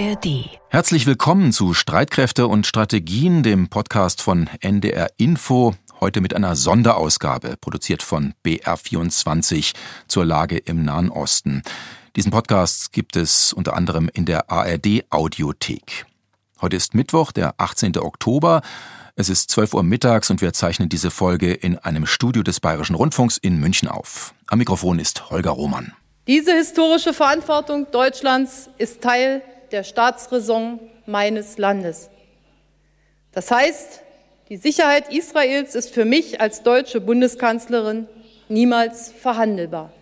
ARD. Herzlich willkommen zu Streitkräfte und Strategien, dem Podcast von NDR Info. Heute mit einer Sonderausgabe, produziert von BR24 zur Lage im Nahen Osten. Diesen Podcast gibt es unter anderem in der ARD Audiothek. Heute ist Mittwoch, der 18. Oktober. Es ist 12 Uhr mittags und wir zeichnen diese Folge in einem Studio des Bayerischen Rundfunks in München auf. Am Mikrofon ist Holger Roman. Diese historische Verantwortung Deutschlands ist Teil der Staatsräson meines Landes. Das heißt, die Sicherheit Israels ist für mich als deutsche Bundeskanzlerin niemals verhandelbar.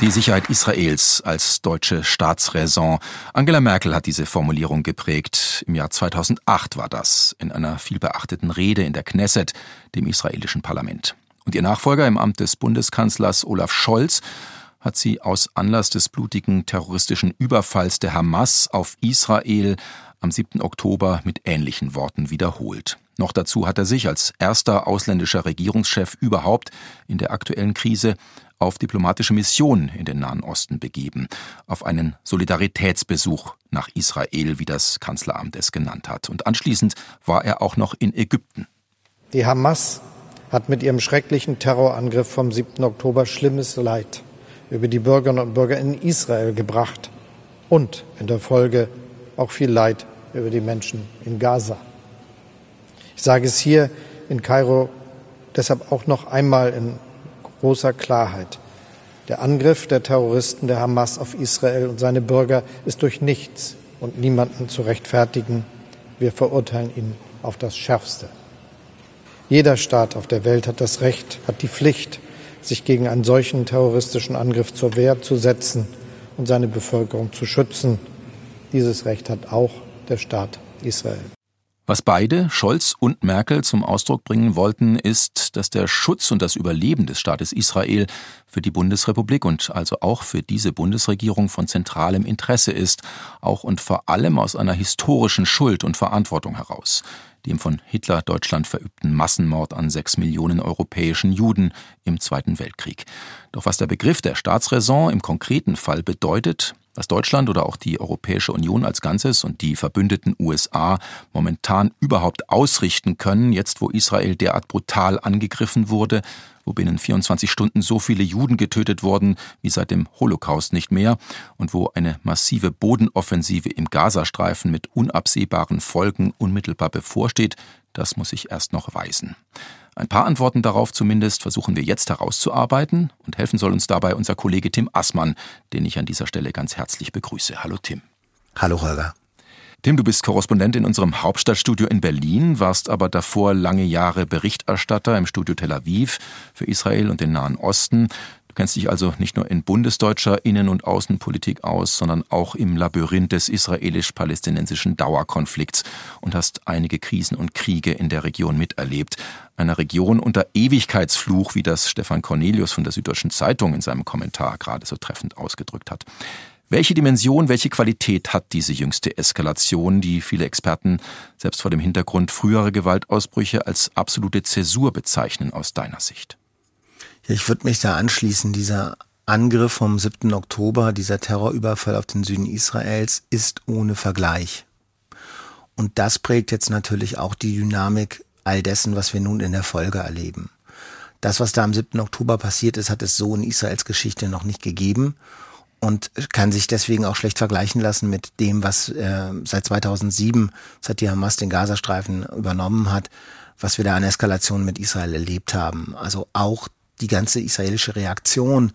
Die Sicherheit Israels als deutsche Staatsräson. Angela Merkel hat diese Formulierung geprägt. Im Jahr 2008 war das, in einer vielbeachteten Rede in der Knesset, dem israelischen Parlament. Und ihr Nachfolger im Amt des Bundeskanzlers Olaf Scholz hat sie aus Anlass des blutigen terroristischen Überfalls der Hamas auf Israel am 7. Oktober mit ähnlichen Worten wiederholt. Noch dazu hat er sich als erster ausländischer Regierungschef überhaupt in der aktuellen Krise auf diplomatische Mission in den Nahen Osten begeben, auf einen Solidaritätsbesuch nach Israel, wie das Kanzleramt es genannt hat. Und anschließend war er auch noch in Ägypten. Die Hamas hat mit ihrem schrecklichen Terrorangriff vom 7. Oktober schlimmes Leid über die Bürgerinnen und Bürger in Israel gebracht und in der Folge auch viel Leid über die Menschen in Gaza. Ich sage es hier in Kairo deshalb auch noch einmal in großer Klarheit. Der Angriff der Terroristen der Hamas auf Israel und seine Bürger ist durch nichts und niemanden zu rechtfertigen. Wir verurteilen ihn auf das Schärfste. Jeder Staat auf der Welt hat das Recht, hat die Pflicht, sich gegen einen solchen terroristischen Angriff zur Wehr zu setzen und seine Bevölkerung zu schützen. Dieses Recht hat auch der Staat Israel. Was beide, Scholz und Merkel, zum Ausdruck bringen wollten, ist, dass der Schutz und das Überleben des Staates Israel für die Bundesrepublik und also auch für diese Bundesregierung von zentralem Interesse ist, auch und vor allem aus einer historischen Schuld und Verantwortung heraus, dem von Hitler Deutschland verübten Massenmord an sechs Millionen europäischen Juden im Zweiten Weltkrieg. Doch was der Begriff der Staatsräson im konkreten Fall bedeutet, was Deutschland oder auch die Europäische Union als Ganzes und die verbündeten USA momentan überhaupt ausrichten können, jetzt wo Israel derart brutal angegriffen wurde, wo binnen 24 Stunden so viele Juden getötet wurden wie seit dem Holocaust nicht mehr und wo eine massive Bodenoffensive im Gazastreifen mit unabsehbaren Folgen unmittelbar bevorsteht, das muss sich erst noch weisen. Ein paar Antworten darauf zumindest versuchen wir jetzt herauszuarbeiten und helfen soll uns dabei unser Kollege Tim Assmann, den ich an dieser Stelle ganz herzlich begrüße. Hallo Tim. Hallo Holger. Tim, du bist Korrespondent in unserem Hauptstadtstudio in Berlin, warst aber davor lange Jahre Berichterstatter im Studio Tel Aviv für Israel und den Nahen Osten kennst dich also nicht nur in bundesdeutscher Innen- und Außenpolitik aus, sondern auch im Labyrinth des israelisch-palästinensischen Dauerkonflikts und hast einige Krisen und Kriege in der Region miterlebt. Einer Region unter Ewigkeitsfluch, wie das Stefan Cornelius von der Süddeutschen Zeitung in seinem Kommentar gerade so treffend ausgedrückt hat. Welche Dimension, welche Qualität hat diese jüngste Eskalation, die viele Experten selbst vor dem Hintergrund früherer Gewaltausbrüche als absolute Zäsur bezeichnen aus deiner Sicht? Ja, ich würde mich da anschließen. Dieser Angriff vom 7. Oktober, dieser Terrorüberfall auf den Süden Israels ist ohne Vergleich. Und das prägt jetzt natürlich auch die Dynamik all dessen, was wir nun in der Folge erleben. Das, was da am 7. Oktober passiert ist, hat es so in Israels Geschichte noch nicht gegeben und kann sich deswegen auch schlecht vergleichen lassen mit dem, was äh, seit 2007, seit die Hamas den Gazastreifen übernommen hat, was wir da an Eskalation mit Israel erlebt haben. Also auch die ganze israelische Reaktion,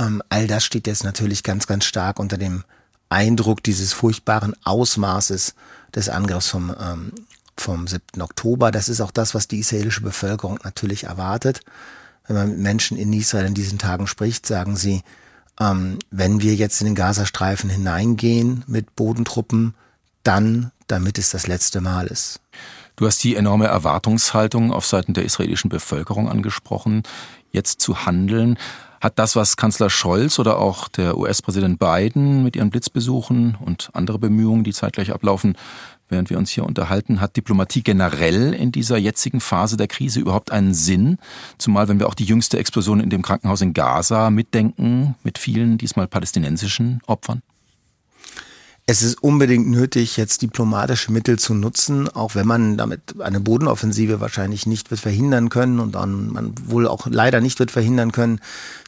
ähm, all das steht jetzt natürlich ganz, ganz stark unter dem Eindruck dieses furchtbaren Ausmaßes des Angriffs vom, ähm, vom 7. Oktober. Das ist auch das, was die israelische Bevölkerung natürlich erwartet. Wenn man mit Menschen in Israel in diesen Tagen spricht, sagen sie, ähm, wenn wir jetzt in den Gazastreifen hineingehen mit Bodentruppen, dann, damit es das letzte Mal ist. Du hast die enorme Erwartungshaltung auf Seiten der israelischen Bevölkerung angesprochen jetzt zu handeln. Hat das, was Kanzler Scholz oder auch der US-Präsident Biden mit ihren Blitzbesuchen und andere Bemühungen, die zeitgleich ablaufen, während wir uns hier unterhalten, hat Diplomatie generell in dieser jetzigen Phase der Krise überhaupt einen Sinn? Zumal wenn wir auch die jüngste Explosion in dem Krankenhaus in Gaza mitdenken, mit vielen diesmal palästinensischen Opfern? es ist unbedingt nötig, jetzt diplomatische Mittel zu nutzen, auch wenn man damit eine Bodenoffensive wahrscheinlich nicht wird verhindern können und dann man wohl auch leider nicht wird verhindern können,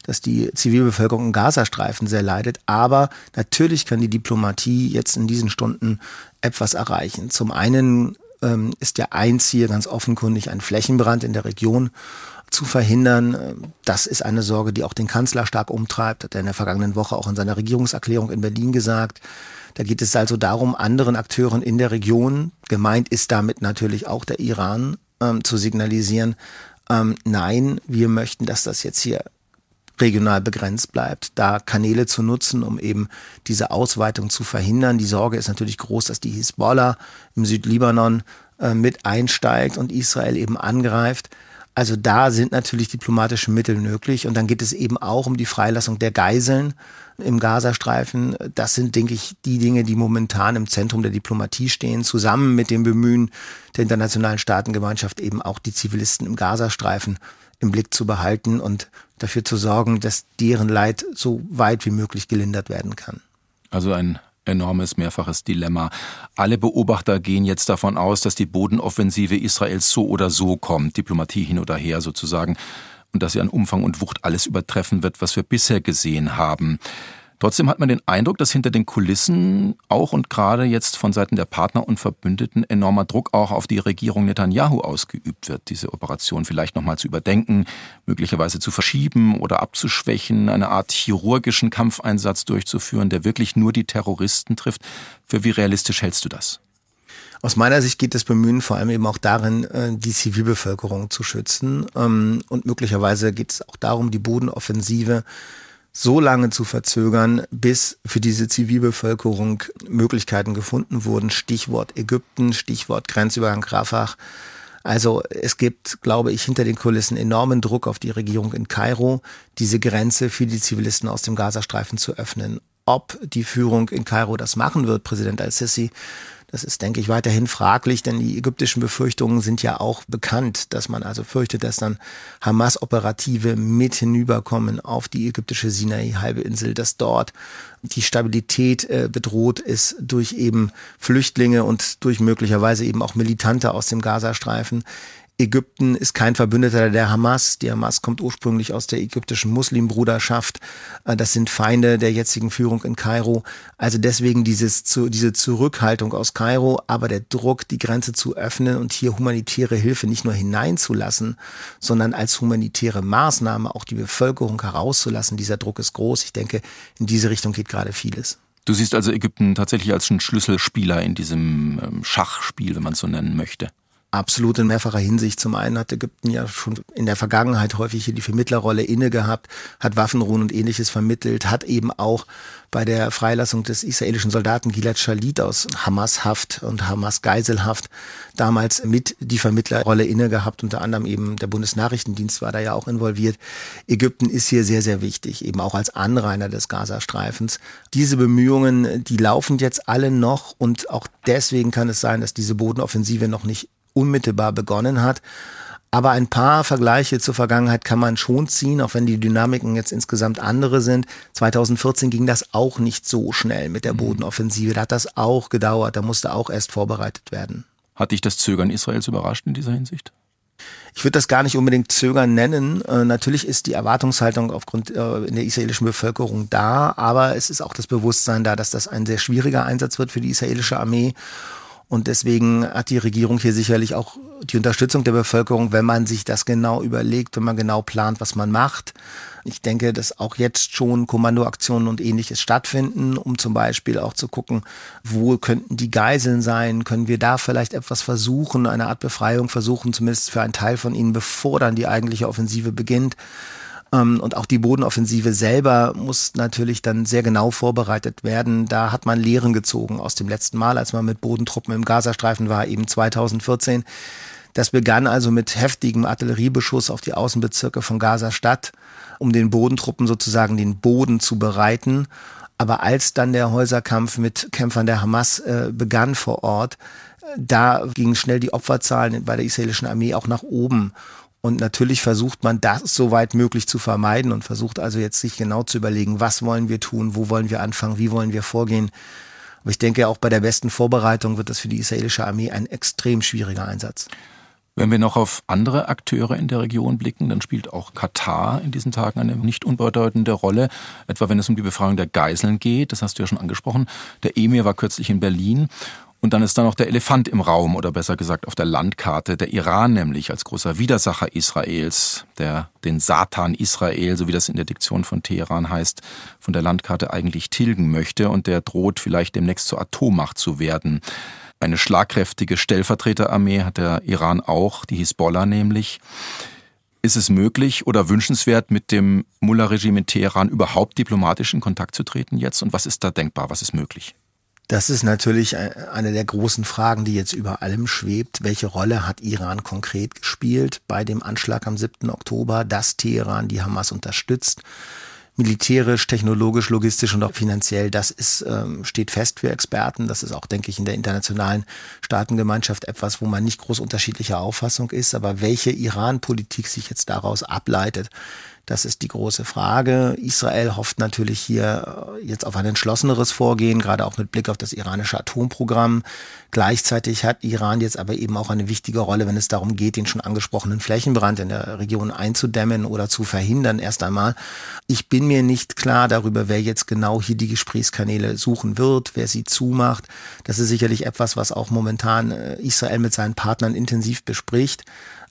dass die Zivilbevölkerung im Gazastreifen sehr leidet. Aber natürlich kann die Diplomatie jetzt in diesen Stunden etwas erreichen. Zum einen ähm, ist ja ein Ziel ganz offenkundig ein Flächenbrand in der Region zu verhindern. Das ist eine Sorge, die auch den Kanzler stark umtreibt, hat er in der vergangenen Woche auch in seiner Regierungserklärung in Berlin gesagt. Da geht es also darum, anderen Akteuren in der Region, gemeint ist damit natürlich auch der Iran, ähm, zu signalisieren, ähm, nein, wir möchten, dass das jetzt hier regional begrenzt bleibt, da Kanäle zu nutzen, um eben diese Ausweitung zu verhindern. Die Sorge ist natürlich groß, dass die Hisbollah im Südlibanon äh, mit einsteigt und Israel eben angreift. Also da sind natürlich diplomatische Mittel möglich. Und dann geht es eben auch um die Freilassung der Geiseln im Gazastreifen. Das sind, denke ich, die Dinge, die momentan im Zentrum der Diplomatie stehen, zusammen mit dem Bemühen der internationalen Staatengemeinschaft eben auch die Zivilisten im Gazastreifen im Blick zu behalten und dafür zu sorgen, dass deren Leid so weit wie möglich gelindert werden kann. Also ein enormes mehrfaches Dilemma. Alle Beobachter gehen jetzt davon aus, dass die Bodenoffensive Israels so oder so kommt, Diplomatie hin oder her sozusagen und dass sie an Umfang und Wucht alles übertreffen wird, was wir bisher gesehen haben. Trotzdem hat man den Eindruck, dass hinter den Kulissen auch und gerade jetzt von Seiten der Partner und Verbündeten enormer Druck auch auf die Regierung Netanyahu ausgeübt wird, diese Operation vielleicht nochmal zu überdenken, möglicherweise zu verschieben oder abzuschwächen, eine Art chirurgischen Kampfeinsatz durchzuführen, der wirklich nur die Terroristen trifft. Für wie realistisch hältst du das? Aus meiner Sicht geht das Bemühen vor allem eben auch darin, äh, die Zivilbevölkerung zu schützen. Ähm, und möglicherweise geht es auch darum, die Bodenoffensive so lange zu verzögern, bis für diese Zivilbevölkerung Möglichkeiten gefunden wurden. Stichwort Ägypten, Stichwort Grenzübergang Rafah. Also es gibt, glaube ich, hinter den Kulissen enormen Druck auf die Regierung in Kairo, diese Grenze für die Zivilisten aus dem Gazastreifen zu öffnen. Ob die Führung in Kairo das machen wird, Präsident al-Sisi, das ist, denke ich, weiterhin fraglich, denn die ägyptischen Befürchtungen sind ja auch bekannt, dass man also fürchtet, dass dann Hamas-Operative mit hinüberkommen auf die ägyptische Sinai-Halbinsel, dass dort die Stabilität äh, bedroht ist durch eben Flüchtlinge und durch möglicherweise eben auch Militante aus dem Gazastreifen. Ägypten ist kein Verbündeter der Hamas. Die Hamas kommt ursprünglich aus der ägyptischen Muslimbruderschaft. Äh, das sind Feinde der jetzigen Führung in Kairo. Also deswegen dieses, diese Zurückhaltung aus Kairo, aber der Druck, die Grenze zu öffnen und hier humanitäre Hilfe nicht nur hineinzulassen, sondern als humanitäre Maßnahme auch die Bevölkerung herauszulassen. Dieser Druck ist groß. Ich denke, in diese Richtung geht gerade vieles. Du siehst also Ägypten tatsächlich als einen Schlüsselspieler in diesem ähm, Schachspiel, wenn man es so nennen möchte absolut in mehrfacher Hinsicht. Zum einen hat Ägypten ja schon in der Vergangenheit häufig hier die Vermittlerrolle inne gehabt, hat Waffenruhen und ähnliches vermittelt, hat eben auch bei der Freilassung des israelischen Soldaten Gilad Shalit aus Hamas-Haft und Hamas-Geiselhaft damals mit die Vermittlerrolle inne gehabt. Unter anderem eben der Bundesnachrichtendienst war da ja auch involviert. Ägypten ist hier sehr, sehr wichtig, eben auch als Anrainer des Gazastreifens. Diese Bemühungen, die laufen jetzt alle noch und auch deswegen kann es sein, dass diese Bodenoffensive noch nicht unmittelbar begonnen hat. Aber ein paar Vergleiche zur Vergangenheit kann man schon ziehen, auch wenn die Dynamiken jetzt insgesamt andere sind. 2014 ging das auch nicht so schnell mit der mhm. Bodenoffensive. Da hat das auch gedauert. Da musste auch erst vorbereitet werden. Hat dich das Zögern Israels überrascht in dieser Hinsicht? Ich würde das gar nicht unbedingt Zögern nennen. Äh, natürlich ist die Erwartungshaltung aufgrund äh, in der israelischen Bevölkerung da, aber es ist auch das Bewusstsein da, dass das ein sehr schwieriger Einsatz wird für die israelische Armee und deswegen hat die Regierung hier sicherlich auch die Unterstützung der Bevölkerung, wenn man sich das genau überlegt, wenn man genau plant, was man macht. Ich denke, dass auch jetzt schon Kommandoaktionen und ähnliches stattfinden, um zum Beispiel auch zu gucken, wo könnten die Geiseln sein? Können wir da vielleicht etwas versuchen, eine Art Befreiung versuchen, zumindest für einen Teil von ihnen, bevor dann die eigentliche Offensive beginnt? Ähm, und auch die Bodenoffensive selber muss natürlich dann sehr genau vorbereitet werden. Da hat man Lehren gezogen aus dem letzten Mal, als man mit Bodentruppen im Gazastreifen war, eben 2014. Das begann also mit heftigem Artilleriebeschuss auf die Außenbezirke von Gaza-Stadt, um den Bodentruppen sozusagen den Boden zu bereiten. Aber als dann der Häuserkampf mit Kämpfern der Hamas äh, begann vor Ort, da gingen schnell die Opferzahlen bei der israelischen Armee auch nach oben. Und natürlich versucht man das so weit möglich zu vermeiden und versucht also jetzt sich genau zu überlegen, was wollen wir tun, wo wollen wir anfangen, wie wollen wir vorgehen. Aber ich denke, auch bei der besten Vorbereitung wird das für die israelische Armee ein extrem schwieriger Einsatz. Wenn wir noch auf andere Akteure in der Region blicken, dann spielt auch Katar in diesen Tagen eine nicht unbedeutende Rolle, etwa wenn es um die Befreiung der Geiseln geht, das hast du ja schon angesprochen. Der Emir war kürzlich in Berlin und dann ist da noch der Elefant im Raum oder besser gesagt auf der Landkarte, der Iran nämlich als großer Widersacher Israels, der den Satan Israel, so wie das in der Diktion von Teheran heißt, von der Landkarte eigentlich tilgen möchte und der droht vielleicht demnächst zur Atommacht zu werden. Eine schlagkräftige Stellvertreterarmee hat der Iran auch, die Hisbollah nämlich. Ist es möglich oder wünschenswert, mit dem Mullah-Regime in Teheran überhaupt diplomatisch in Kontakt zu treten jetzt? Und was ist da denkbar? Was ist möglich? Das ist natürlich eine der großen Fragen, die jetzt über allem schwebt. Welche Rolle hat Iran konkret gespielt bei dem Anschlag am 7. Oktober, dass Teheran die Hamas unterstützt? militärisch, technologisch, logistisch und auch finanziell, das ist, ähm, steht fest für Experten. Das ist auch, denke ich, in der internationalen Staatengemeinschaft etwas, wo man nicht groß unterschiedlicher Auffassung ist. Aber welche Iran-Politik sich jetzt daraus ableitet, das ist die große Frage. Israel hofft natürlich hier äh, jetzt auf ein entschlosseneres Vorgehen, gerade auch mit Blick auf das iranische Atomprogramm. Gleichzeitig hat Iran jetzt aber eben auch eine wichtige Rolle, wenn es darum geht, den schon angesprochenen Flächenbrand in der Region einzudämmen oder zu verhindern erst einmal. Ich bin mir nicht klar darüber, wer jetzt genau hier die Gesprächskanäle suchen wird, wer sie zumacht. Das ist sicherlich etwas, was auch momentan äh, Israel mit seinen Partnern intensiv bespricht.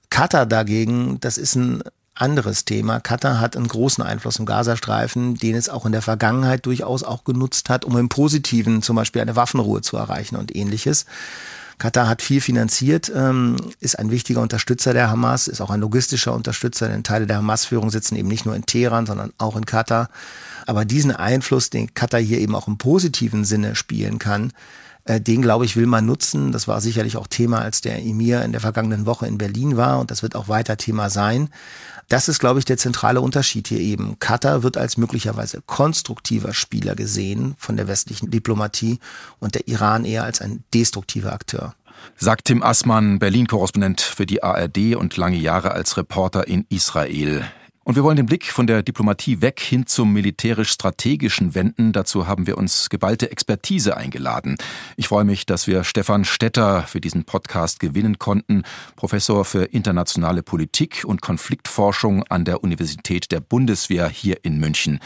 Katar dagegen, das ist ein anderes Thema. Katar hat einen großen Einfluss im Gazastreifen, den es auch in der Vergangenheit durchaus auch genutzt hat, um im Positiven zum Beispiel eine Waffenruhe zu erreichen und ähnliches. Katar hat viel finanziert, ähm, ist ein wichtiger Unterstützer der Hamas, ist auch ein logistischer Unterstützer, denn Teile der Hamas-Führung sitzen eben nicht nur in Teheran, sondern auch in Katar. Aber diesen Einfluss, den Katar hier eben auch im positiven Sinne spielen kann, den, glaube ich, will man nutzen. Das war sicherlich auch Thema, als der Emir in der vergangenen Woche in Berlin war und das wird auch weiter Thema sein. Das ist, glaube ich, der zentrale Unterschied hier eben. Katar wird als möglicherweise konstruktiver Spieler gesehen von der westlichen Diplomatie und der Iran eher als ein destruktiver Akteur. Sagt Tim Assmann, Berlin-Korrespondent für die ARD und lange Jahre als Reporter in Israel. Und wir wollen den Blick von der Diplomatie weg hin zum militärisch-strategischen wenden. Dazu haben wir uns geballte Expertise eingeladen. Ich freue mich, dass wir Stefan Stetter für diesen Podcast gewinnen konnten, Professor für internationale Politik und Konfliktforschung an der Universität der Bundeswehr hier in München.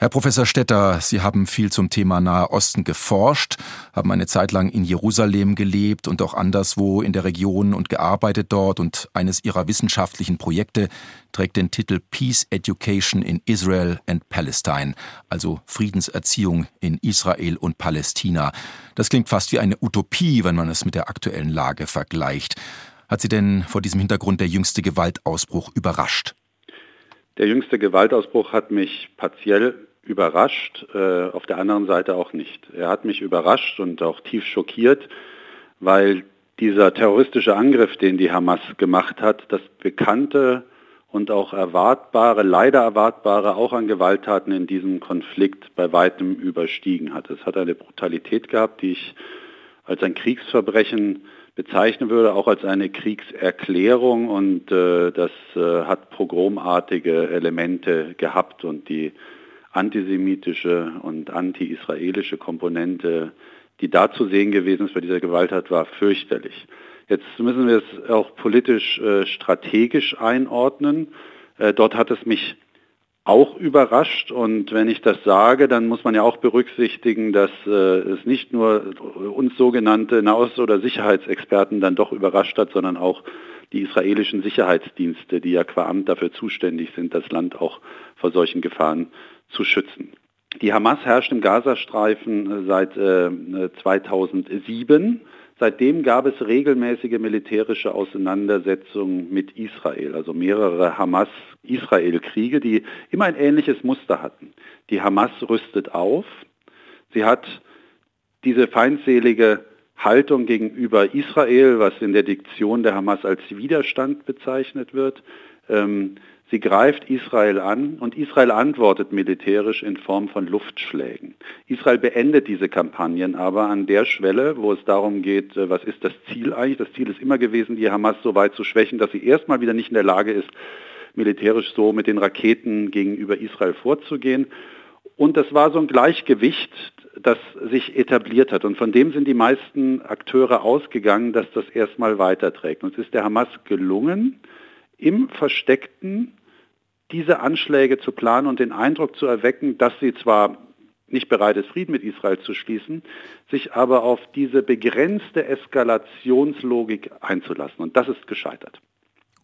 Herr Professor Stetter, Sie haben viel zum Thema Nahe Osten geforscht, haben eine Zeit lang in Jerusalem gelebt und auch anderswo in der Region und gearbeitet dort und eines Ihrer wissenschaftlichen Projekte trägt den Titel Peace Education in Israel and Palestine, also Friedenserziehung in Israel und Palästina. Das klingt fast wie eine Utopie, wenn man es mit der aktuellen Lage vergleicht. Hat Sie denn vor diesem Hintergrund der jüngste Gewaltausbruch überrascht? Der jüngste Gewaltausbruch hat mich partiell überrascht, äh, auf der anderen Seite auch nicht. Er hat mich überrascht und auch tief schockiert, weil dieser terroristische Angriff, den die Hamas gemacht hat, das bekannte und auch erwartbare, leider erwartbare auch an Gewalttaten in diesem Konflikt bei weitem überstiegen hat. Es hat eine Brutalität gehabt, die ich als ein Kriegsverbrechen bezeichnen würde, auch als eine Kriegserklärung und äh, das äh, hat pogromartige Elemente gehabt und die antisemitische und anti-israelische Komponente, die da zu sehen gewesen ist bei dieser Gewalttat, war fürchterlich. Jetzt müssen wir es auch politisch äh, strategisch einordnen. Äh, dort hat es mich auch überrascht und wenn ich das sage, dann muss man ja auch berücksichtigen, dass äh, es nicht nur uns sogenannte Nahost- oder Sicherheitsexperten dann doch überrascht hat, sondern auch die israelischen Sicherheitsdienste, die ja qua Amt dafür zuständig sind, das Land auch vor solchen Gefahren zu schützen. Die Hamas herrscht im Gazastreifen äh, seit äh, 2007. Seitdem gab es regelmäßige militärische Auseinandersetzungen mit Israel, also mehrere Hamas-Israel-Kriege, die immer ein ähnliches Muster hatten. Die Hamas rüstet auf. Sie hat diese feindselige Haltung gegenüber Israel, was in der Diktion der Hamas als Widerstand bezeichnet wird. Ähm, Sie greift Israel an und Israel antwortet militärisch in Form von Luftschlägen. Israel beendet diese Kampagnen aber an der Schwelle, wo es darum geht, äh, was ist das Ziel eigentlich? Das Ziel ist immer gewesen, die Hamas so weit zu schwächen, dass sie erstmal wieder nicht in der Lage ist, militärisch so mit den Raketen gegenüber Israel vorzugehen. Und das war so ein Gleichgewicht das sich etabliert hat. Und von dem sind die meisten Akteure ausgegangen, dass das erstmal weiterträgt. Und es ist der Hamas gelungen, im Versteckten diese Anschläge zu planen und den Eindruck zu erwecken, dass sie zwar nicht bereit ist, Frieden mit Israel zu schließen, sich aber auf diese begrenzte Eskalationslogik einzulassen. Und das ist gescheitert.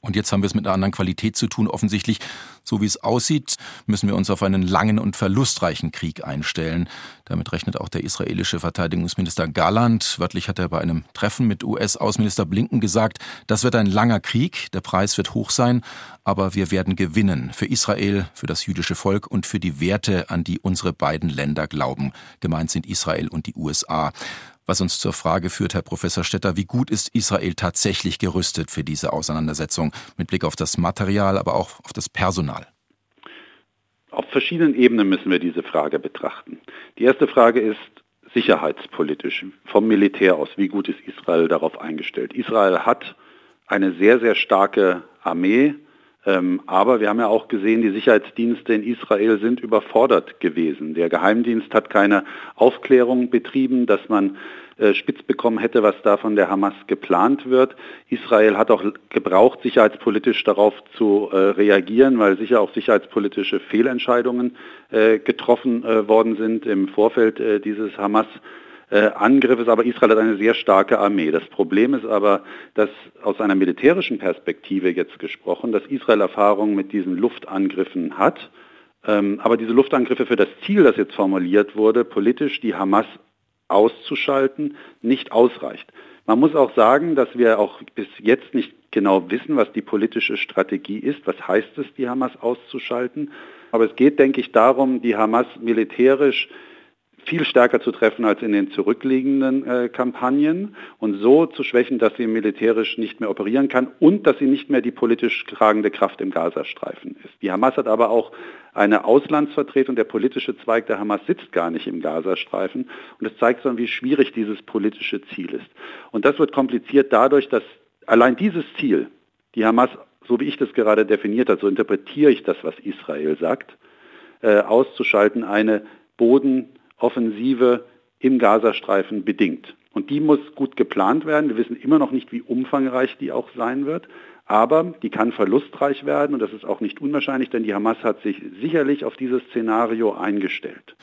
Und jetzt haben wir es mit einer anderen Qualität zu tun. Offensichtlich, so wie es aussieht, müssen wir uns auf einen langen und verlustreichen Krieg einstellen. Damit rechnet auch der israelische Verteidigungsminister Galland. Wörtlich hat er bei einem Treffen mit US-Außenminister Blinken gesagt, das wird ein langer Krieg, der Preis wird hoch sein, aber wir werden gewinnen. Für Israel, für das jüdische Volk und für die Werte, an die unsere beiden Länder glauben. Gemeint sind Israel und die USA. Was uns zur Frage führt, Herr Professor Stetter, wie gut ist Israel tatsächlich gerüstet für diese Auseinandersetzung mit Blick auf das Material, aber auch auf das Personal? Auf verschiedenen Ebenen müssen wir diese Frage betrachten. Die erste Frage ist sicherheitspolitisch, vom Militär aus. Wie gut ist Israel darauf eingestellt? Israel hat eine sehr, sehr starke Armee, aber wir haben ja auch gesehen, die Sicherheitsdienste in Israel sind überfordert gewesen. Der Geheimdienst hat keine Aufklärung betrieben, dass man äh, spitz bekommen hätte, was da von der Hamas geplant wird. Israel hat auch gebraucht, sicherheitspolitisch darauf zu äh, reagieren, weil sicher auch sicherheitspolitische Fehlentscheidungen äh, getroffen worden sind im Vorfeld dieses Hamas äh, Angriffes, aber Israel hat eine sehr starke Armee. Das Problem ist aber, dass aus einer militärischen Perspektive jetzt gesprochen, dass Israel Erfahrung mit diesen Luftangriffen hat, ähm, aber diese Luftangriffe für das Ziel, das jetzt formuliert wurde, politisch die Hamas auszuschalten, nicht ausreicht. Man muss auch sagen, dass wir auch bis jetzt nicht genau wissen, was die politische Strategie ist. Was heißt es, die Hamas auszuschalten? Aber es geht, denke ich, darum, die Hamas militärisch viel stärker zu treffen als in den zurückliegenden äh, Kampagnen und so zu schwächen, dass sie militärisch nicht mehr operieren kann und dass sie nicht mehr die politisch tragende Kraft im Gazastreifen ist. Die Hamas hat aber auch eine Auslandsvertretung. Der politische Zweig der Hamas sitzt gar nicht im Gazastreifen und es zeigt dann, wie schwierig dieses politische Ziel ist. Und das wird kompliziert dadurch, dass allein dieses Ziel, die Hamas, so wie ich das gerade definiert habe, so interpretiere ich das, was Israel sagt, äh, auszuschalten, eine Boden Offensive im Gazastreifen bedingt. Und die muss gut geplant werden. Wir wissen immer noch nicht, wie umfangreich die auch sein wird. Aber die kann verlustreich werden und das ist auch nicht unwahrscheinlich, denn die Hamas hat sich sicherlich auf dieses Szenario eingestellt.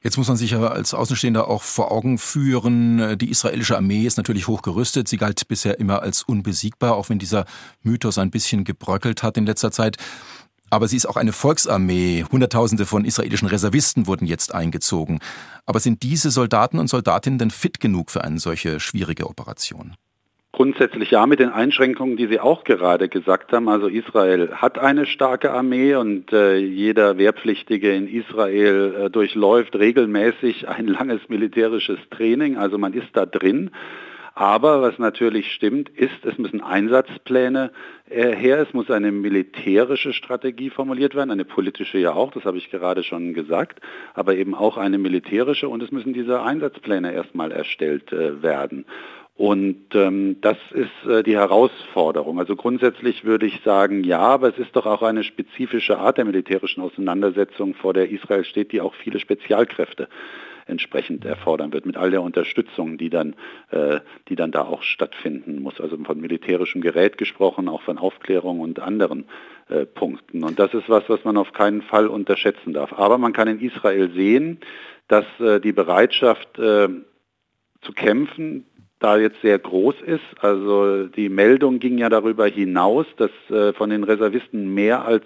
Jetzt muss man sich ja als Außenstehender auch vor Augen führen, die israelische Armee ist natürlich hochgerüstet. Sie galt bisher immer als unbesiegbar, auch wenn dieser Mythos ein bisschen gebröckelt hat in letzter Zeit. Aber sie ist auch eine Volksarmee. Hunderttausende von israelischen Reservisten wurden jetzt eingezogen. Aber sind diese Soldaten und Soldatinnen denn fit genug für eine solche schwierige Operation? Grundsätzlich ja, mit den Einschränkungen, die Sie auch gerade gesagt haben. Also Israel hat eine starke Armee und äh, jeder Wehrpflichtige in Israel äh, durchläuft regelmäßig ein langes militärisches Training. Also man ist da drin. Aber was natürlich stimmt, ist, es müssen Einsatzpläne äh, her, es muss eine militärische Strategie formuliert werden, eine politische ja auch, das habe ich gerade schon gesagt, aber eben auch eine militärische und es müssen diese Einsatzpläne erstmal erstellt äh, werden. Und ähm, das ist äh, die Herausforderung. Also grundsätzlich würde ich sagen, ja, aber es ist doch auch eine spezifische Art der militärischen Auseinandersetzung, vor der Israel steht, die auch viele Spezialkräfte entsprechend erfordern wird, mit all der Unterstützung, die dann, äh, die dann da auch stattfinden muss. Also von militärischem Gerät gesprochen, auch von Aufklärung und anderen äh, Punkten. Und das ist was, was man auf keinen Fall unterschätzen darf. Aber man kann in Israel sehen, dass äh, die Bereitschaft äh, zu kämpfen, da jetzt sehr groß ist. Also die Meldung ging ja darüber hinaus, dass äh, von den Reservisten mehr als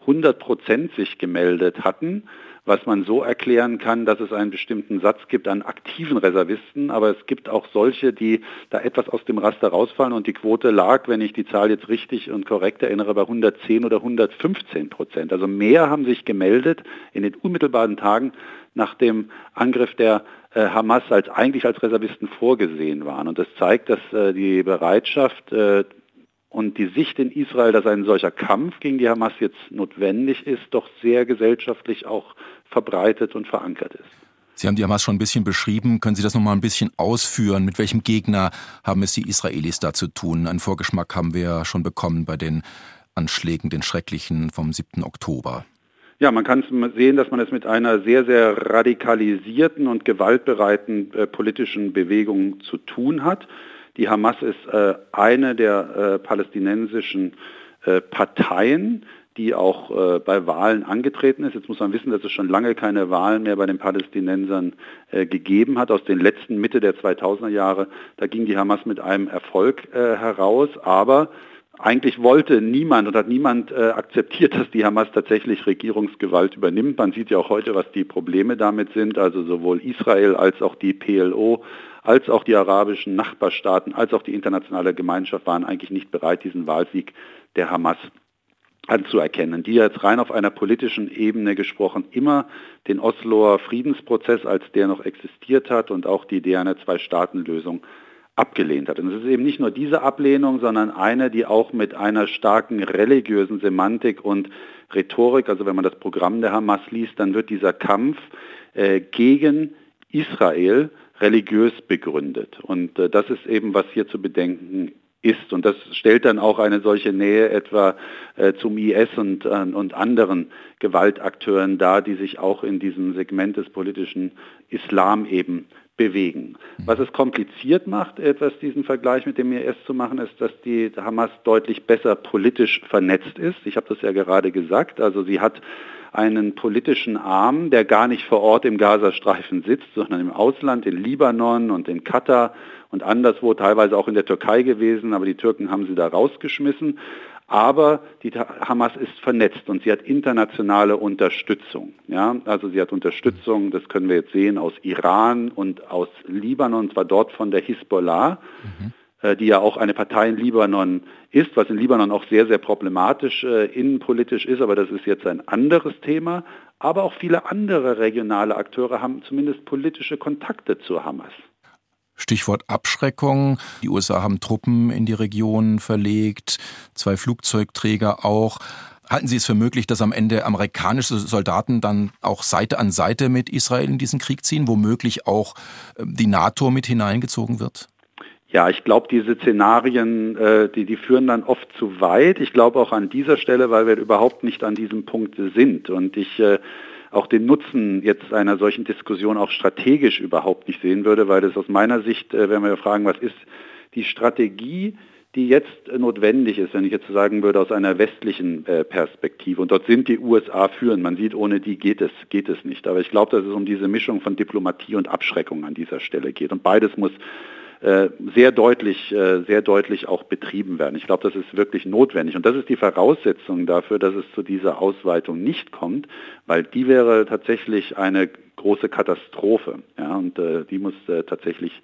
100 Prozent sich gemeldet hatten was man so erklären kann, dass es einen bestimmten Satz gibt an aktiven Reservisten, aber es gibt auch solche, die da etwas aus dem Raster rausfallen und die Quote lag, wenn ich die Zahl jetzt richtig und korrekt erinnere, bei 110 oder 115 Prozent. Also mehr haben sich gemeldet in den unmittelbaren Tagen nach dem Angriff der äh, Hamas als eigentlich als Reservisten vorgesehen waren. Und das zeigt, dass äh, die Bereitschaft äh, und die Sicht in Israel, dass ein solcher Kampf gegen die Hamas jetzt notwendig ist, doch sehr gesellschaftlich auch verbreitet und verankert ist. Sie haben die Hamas schon ein bisschen beschrieben. Können Sie das noch mal ein bisschen ausführen? Mit welchem Gegner haben es die Israelis da zu tun? Einen Vorgeschmack haben wir schon bekommen bei den Anschlägen, den schrecklichen vom 7. Oktober. Ja, man kann sehen, dass man es mit einer sehr, sehr radikalisierten und gewaltbereiten äh, politischen Bewegung zu tun hat. Die Hamas ist äh, eine der äh, palästinensischen äh, Parteien, die auch äh, bei Wahlen angetreten ist. Jetzt muss man wissen, dass es schon lange keine Wahlen mehr bei den Palästinensern äh, gegeben hat. Aus den letzten Mitte der 2000er Jahre, da ging die Hamas mit einem Erfolg heraus, aber eigentlich wollte niemand und hat niemand äh, akzeptiert, dass die Hamas tatsächlich Regierungsgewalt übernimmt. Man sieht ja auch heute, was die Probleme damit sind. Also sowohl Israel als auch die PLO, als auch die arabischen Nachbarstaaten, als auch die internationale Gemeinschaft waren eigentlich nicht bereit, diesen Wahlsieg der Hamas anzuerkennen, die jetzt rein auf einer politischen Ebene gesprochen immer den Osloer Friedensprozess, als der noch existiert hat und auch die Idee einer Zwei-Staaten-Lösung abgelehnt hat. Und es ist eben nicht nur diese Ablehnung, sondern eine, die auch mit einer starken religiösen Semantik und Rhetorik, also wenn man das Programm der Hamas liest, dann wird dieser Kampf äh, gegen Israel religiös begründet. Und äh, das ist eben, was hier zu bedenken ist. Und das stellt dann auch eine solche Nähe etwa äh, zum IS und, äh, und anderen Gewaltakteuren dar, die sich auch in diesem Segment des politischen Islam eben bewegen. Was es kompliziert macht, etwas diesen Vergleich mit dem IS zu machen, ist, dass die Hamas deutlich besser politisch vernetzt ist. Ich habe das ja gerade gesagt. Also sie hat einen politischen Arm, der gar nicht vor Ort im Gazastreifen sitzt, sondern im Ausland, in Libanon und in Katar und anderswo, teilweise auch in der Türkei gewesen, aber die Türken haben sie da rausgeschmissen. Aber die Hamas ist vernetzt und sie hat internationale Unterstützung. Ja? Also sie hat Unterstützung, das können wir jetzt sehen, aus Iran und aus Libanon, und zwar dort von der Hisbollah. Mhm äh, die ja auch eine Partei in Libanon ist, was in Libanon auch sehr, sehr problematisch äh, innenpolitisch ist, aber das ist jetzt ein anderes Thema. Aber auch viele andere regionale Akteure haben zumindest politische Kontakte zur Hamas. Stichwort Abschreckung. Die USA haben Truppen in die Region verlegt, zwei Flugzeugträger auch. Halten Sie es für möglich, dass am Ende amerikanische Soldaten dann auch Seite an Seite mit Israel in diesen Krieg ziehen, womöglich auch äh, die NATO mit hineingezogen wird? Ja, ich glaube, diese Szenarien, äh, die, die führen dann oft zu weit. Ich glaube auch an dieser Stelle, weil wir überhaupt nicht an diesem Punkt sind. Und ich äh, auch den Nutzen jetzt einer solchen Diskussion auch strategisch überhaupt nicht sehen würde, weil das aus meiner Sicht, äh, wenn wir fragen, was ist die Strategie, die jetzt notwendig ist, wenn ich jetzt sagen würde, aus einer westlichen äh, Perspektive. Und dort sind die USA führend. Man sieht, ohne die geht es, geht es nicht. Aber ich glaube, dass es um diese Mischung von Diplomatie und Abschreckung an dieser Stelle geht. Und beides muss äh, sehr deutlich, äh, sehr deutlich auch betrieben werden. Ich glaube, das ist wirklich notwendig. Und das ist die Voraussetzung dafür, dass es zu dieser Ausweitung nicht kommt, weil die wäre tatsächlich eine große Katastrophe. Ja, und äh, die muss äh, tatsächlich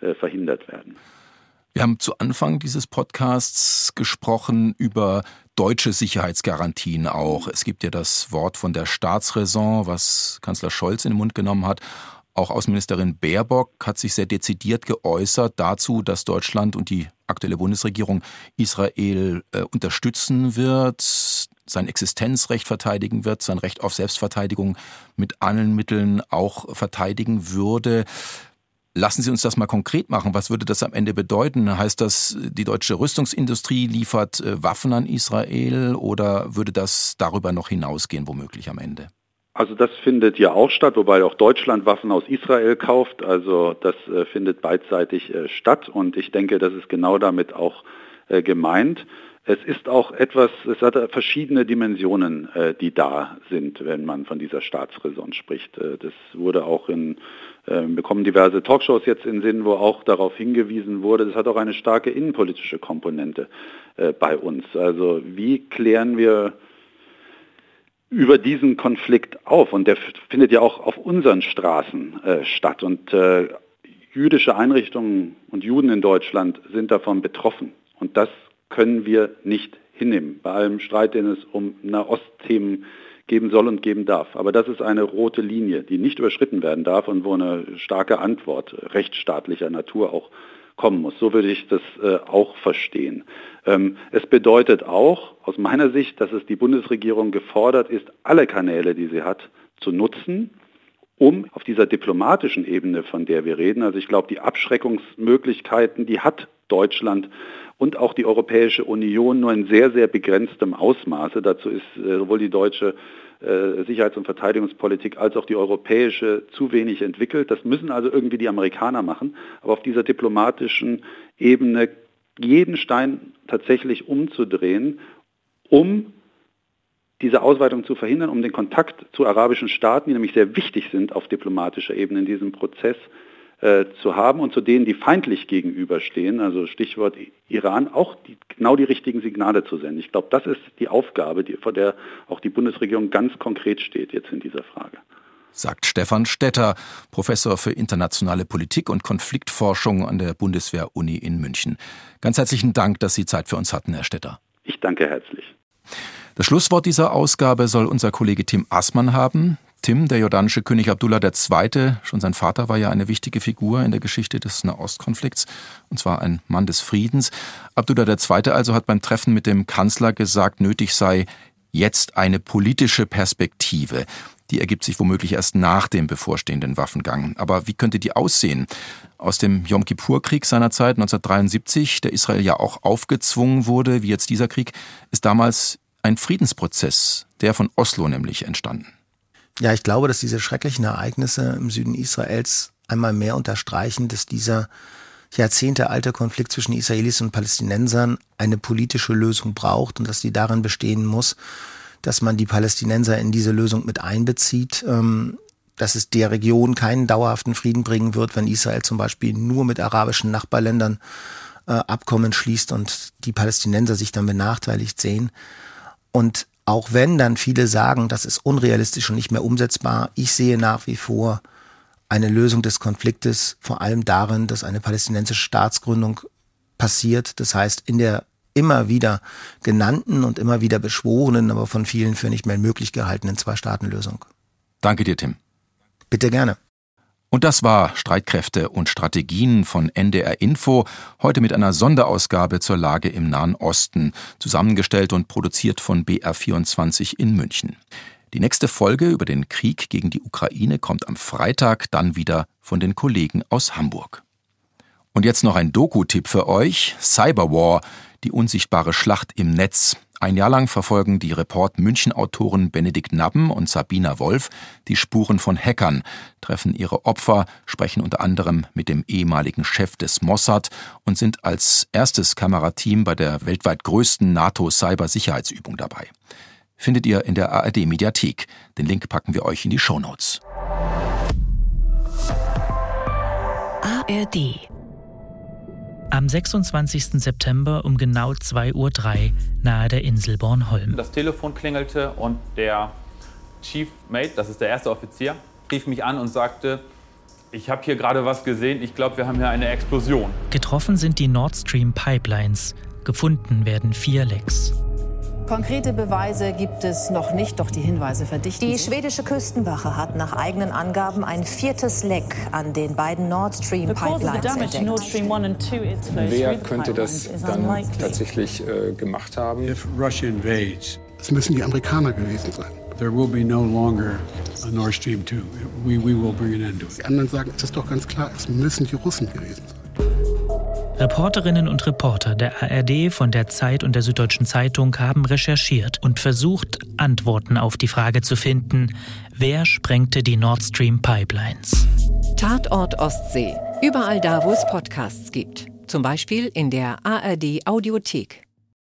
äh, verhindert werden. Wir haben zu Anfang dieses Podcasts gesprochen über deutsche Sicherheitsgarantien auch. Es gibt ja das Wort von der Staatsräson, was Kanzler Scholz in den Mund genommen hat. Auch Außenministerin Baerbock hat sich sehr dezidiert geäußert dazu, dass Deutschland und die aktuelle Bundesregierung Israel äh, unterstützen wird, sein Existenzrecht verteidigen wird, sein Recht auf Selbstverteidigung mit allen Mitteln auch verteidigen würde. Lassen Sie uns das mal konkret machen. Was würde das am Ende bedeuten? Heißt das, die deutsche Rüstungsindustrie liefert äh, Waffen an Israel oder würde das darüber noch hinausgehen, womöglich am Ende? Also das findet ja auch statt, wobei auch Deutschland Waffen aus Israel kauft. Also das äh, findet beidseitig äh, statt und ich denke, das ist genau damit auch äh, gemeint. Es ist auch etwas, es hat verschiedene Dimensionen, äh, die da sind, wenn man von dieser Staatsräson spricht. Äh, das wurde auch in, äh, bekommen diverse Talkshows jetzt in Sinn, wo auch darauf hingewiesen wurde, das hat auch eine starke innenpolitische Komponente bei uns. Also wie klären wir über diesen Konflikt auf. Und der findet ja auch auf unseren Straßen äh, statt. Und äh, jüdische Einrichtungen und Juden in Deutschland sind davon betroffen. Und das können wir nicht hinnehmen, bei allem Streit, den es um Nahostthemen geben soll und geben darf. Aber das ist eine rote Linie, die nicht überschritten werden darf und wo eine starke Antwort rechtsstaatlicher Natur auch kommen muss. So würde ich das äh, auch verstehen. Ähm, es bedeutet auch aus meiner Sicht, dass es die Bundesregierung gefordert ist, alle Kanäle, die sie hat, zu nutzen, um auf dieser diplomatischen Ebene, von der wir reden, also ich glaube, die Abschreckungsmöglichkeiten, die hat Deutschland und auch die Europäische Union nur in sehr, sehr begrenztem Ausmaße. Dazu ist äh, sowohl die deutsche Sicherheits- und Verteidigungspolitik als auch die europäische zu wenig entwickelt. Das müssen also irgendwie die Amerikaner machen. Aber auf dieser diplomatischen Ebene jeden Stein tatsächlich umzudrehen, um diese Ausweitung zu verhindern, um den Kontakt zu arabischen Staaten, die nämlich sehr wichtig sind auf diplomatischer Ebene in diesem Prozess, äh, zu haben und zu denen, die feindlich gegenüberstehen, also Stichwort Iran, auch die, genau die richtigen Signale zu senden. Ich glaube, das ist die Aufgabe, die, vor der auch die Bundesregierung ganz konkret steht jetzt in dieser Frage. Sagt Stefan Stetter, Professor für internationale Politik und Konfliktforschung an der Bundeswehr-Uni in München. Ganz herzlichen Dank, dass Sie Zeit für uns hatten, Herr Stetter. Ich danke herzlich. Das Schlusswort dieser Ausgabe soll unser Kollege Tim Aßmann haben. Tim, der jordanische König Abdullah II., schon sein Vater war ja eine wichtige Figur in der Geschichte des Nahostkonflikts, und zwar ein Mann des Friedens. Abdullah II. also hat beim Treffen mit dem Kanzler gesagt, nötig sei jetzt eine politische Perspektive. Die ergibt sich womöglich erst nach dem bevorstehenden Waffengang. Aber wie könnte die aussehen? Aus dem Yom Kippur-Krieg seiner Zeit 1973, der Israel ja auch aufgezwungen wurde, wie jetzt dieser Krieg, ist damals ein Friedensprozess, der von Oslo nämlich entstanden. Ja, ich glaube, dass diese schrecklichen Ereignisse im Süden Israels einmal mehr unterstreichen, dass dieser jahrzehntealte Konflikt zwischen Israelis und Palästinensern eine politische Lösung braucht und dass die darin bestehen muss, dass man die Palästinenser in diese Lösung mit einbezieht, ähm, dass es der Region keinen dauerhaften Frieden bringen wird, wenn Israel zum Beispiel nur mit arabischen Nachbarländern äh, Abkommen schließt und die Palästinenser sich dann benachteiligt sehen. Und auch wenn dann viele sagen, das ist unrealistisch und nicht mehr umsetzbar, ich sehe nach wie vor eine Lösung des Konfliktes vor allem darin, dass eine palästinensische Staatsgründung passiert. Das heißt, in der immer wieder genannten und immer wieder beschworenen, aber von vielen für nicht mehr möglich gehaltenen Zwei-Staaten-Lösung. Danke dir, Tim. Bitte gerne. Und das war Streitkräfte und Strategien von NDR Info, heute mit einer Sonderausgabe zur Lage im Nahen Osten, zusammengestellt und produziert von BR24 in München. Die nächste Folge über den Krieg gegen die Ukraine kommt am Freitag dann wieder von den Kollegen aus Hamburg. Und jetzt noch ein Doku-Tipp für euch: Cyberwar, die unsichtbare Schlacht im Netz. Ein Jahr lang verfolgen die Report München-Autoren Benedikt Nabben und Sabina Wolf die Spuren von Hackern, treffen ihre Opfer, sprechen unter anderem mit dem ehemaligen Chef des Mossad und sind als erstes Kamerateam bei der weltweit größten NATO-Cybersicherheitsübung dabei. Findet ihr in der ARD-Mediathek. Den Link packen wir euch in die Shownotes. ARD am 26. September um genau 2.03 Uhr nahe der Insel Bornholm. Das Telefon klingelte und der Chief Mate, das ist der erste Offizier, rief mich an und sagte, ich habe hier gerade was gesehen, ich glaube, wir haben hier eine Explosion. Getroffen sind die Nord Stream Pipelines, gefunden werden vier Lecks. Konkrete Beweise gibt es noch nicht, doch die Hinweise verdichten Die schwedische Küstenwache hat nach eigenen Angaben ein viertes Leck an den beiden Nord Stream Pipelines entdeckt. Wer könnte das dann tatsächlich äh, gemacht haben? Es müssen die Amerikaner gewesen sein. There will be no longer a Nord Stream 2. We, we will bring an end to it. Die anderen sagen, es ist doch ganz klar, es müssen die Russen gewesen sein. Reporterinnen und Reporter der ARD, von der Zeit und der Süddeutschen Zeitung haben recherchiert und versucht, Antworten auf die Frage zu finden, wer sprengte die Nord Stream Pipelines? Tatort Ostsee. Überall da, wo es Podcasts gibt. Zum Beispiel in der ARD Audiothek.